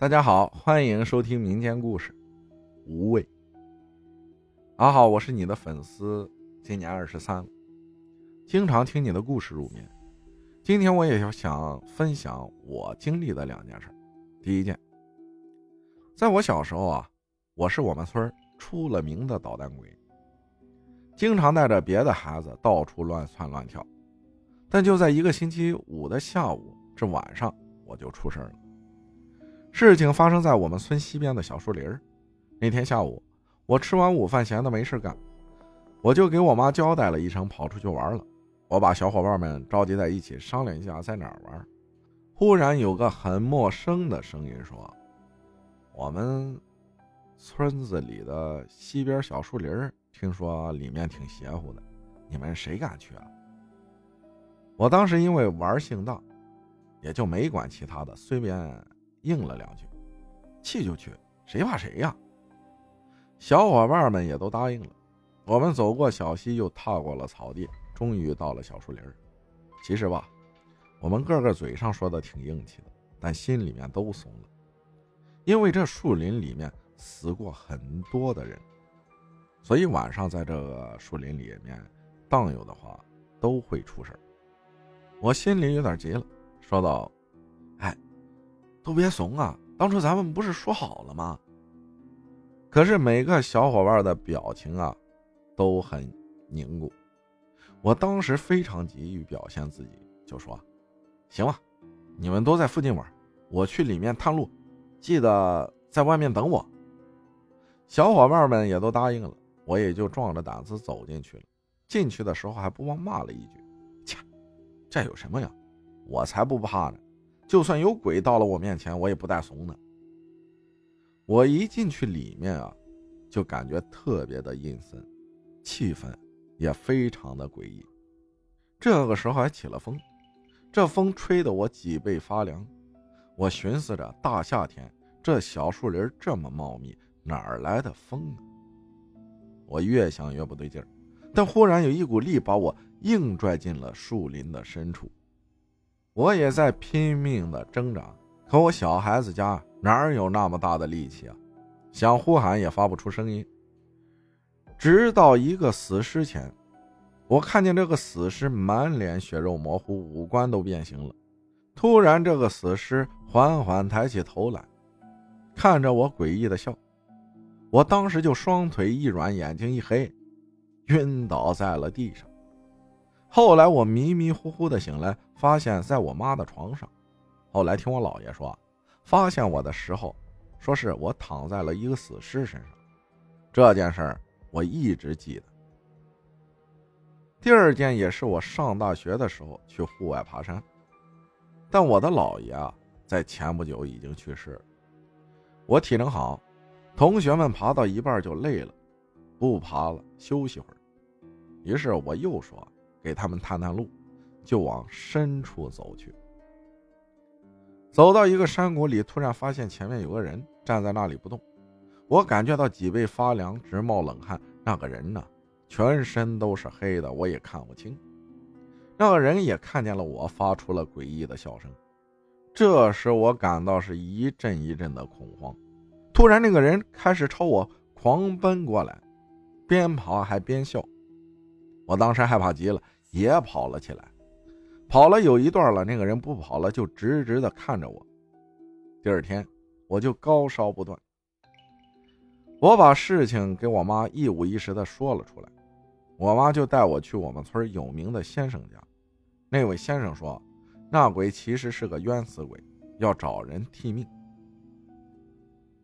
大家好，欢迎收听民间故事《无畏》。阿好，我是你的粉丝，今年二十三了，经常听你的故事入眠。今天我也要想分享我经历的两件事。第一件，在我小时候啊，我是我们村出了名的捣蛋鬼，经常带着别的孩子到处乱窜乱跳。但就在一个星期五的下午至晚上，我就出事了。事情发生在我们村西边的小树林那天下午，我吃完午饭，闲的没事干，我就给我妈交代了一声，跑出去玩了。我把小伙伴们召集在一起，商量一下在哪儿玩。忽然有个很陌生的声音说：“我们村子里的西边小树林听说里面挺邪乎的，你们谁敢去啊？”我当时因为玩性大，也就没管其他的，随便。应了两句，去就去，谁怕谁呀？小伙伴们也都答应了。我们走过小溪，又踏过了草地，终于到了小树林。其实吧，我们个个嘴上说的挺硬气的，但心里面都怂了，因为这树林里面死过很多的人，所以晚上在这个树林里面荡悠的话，都会出事我心里有点急了，说道。都别怂啊！当初咱们不是说好了吗？可是每个小伙伴的表情啊，都很凝固。我当时非常急于表现自己，就说：“行了，你们都在附近玩，我去里面探路，记得在外面等我。”小伙伴们也都答应了，我也就壮着胆子走进去了。进去的时候还不忘骂了一句：“切，这有什么呀？我才不怕呢！”就算有鬼到了我面前，我也不带怂的。我一进去里面啊，就感觉特别的阴森，气氛也非常的诡异。这个时候还起了风，这风吹得我脊背发凉。我寻思着，大夏天这小树林这么茂密，哪来的风啊？我越想越不对劲儿，但忽然有一股力把我硬拽进了树林的深处。我也在拼命的挣扎，可我小孩子家哪有那么大的力气啊？想呼喊也发不出声音。直到一个死尸前，我看见这个死尸满脸血肉模糊，五官都变形了。突然，这个死尸缓缓抬起头来，看着我诡异的笑。我当时就双腿一软，眼睛一黑，晕倒在了地上。后来我迷迷糊糊的醒来，发现在我妈的床上。后来听我姥爷说，发现我的时候，说是我躺在了一个死尸身上。这件事儿我一直记得。第二件也是我上大学的时候去户外爬山，但我的姥爷啊，在前不久已经去世了。我体能好，同学们爬到一半就累了，不爬了，休息会儿。于是我又说。给他们探探路，就往深处走去。走到一个山谷里，突然发现前面有个人站在那里不动。我感觉到脊背发凉，直冒冷汗。那个人呢，全身都是黑的，我也看不清。那个人也看见了我，发出了诡异的笑声。这时我感到是一阵一阵的恐慌。突然，那个人开始朝我狂奔过来，边跑还边笑。我当时害怕极了，也跑了起来。跑了有一段了，那个人不跑了，就直直的看着我。第二天，我就高烧不断。我把事情给我妈一五一十的说了出来，我妈就带我去我们村有名的先生家。那位先生说，那鬼其实是个冤死鬼，要找人替命。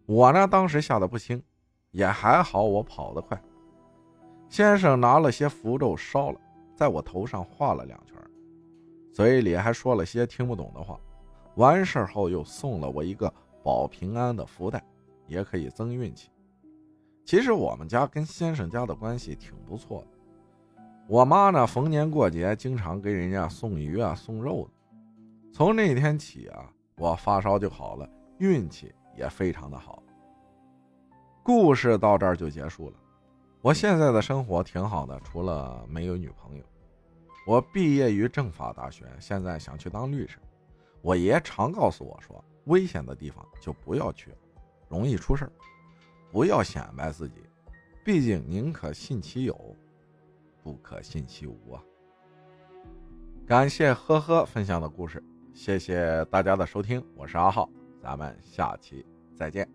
我呢，当时吓得不轻，也还好，我跑得快。先生拿了些符咒烧了，在我头上画了两圈，嘴里还说了些听不懂的话。完事后又送了我一个保平安的福袋，也可以增运气。其实我们家跟先生家的关系挺不错的。我妈呢，逢年过节经常给人家送鱼啊、送肉的。从那天起啊，我发烧就好了，运气也非常的好。故事到这儿就结束了。我现在的生活挺好的，除了没有女朋友。我毕业于政法大学，现在想去当律师。我爷常告诉我说，危险的地方就不要去，容易出事儿。不要显摆自己，毕竟宁可信其有，不可信其无啊。感谢呵呵分享的故事，谢谢大家的收听，我是阿浩，咱们下期再见。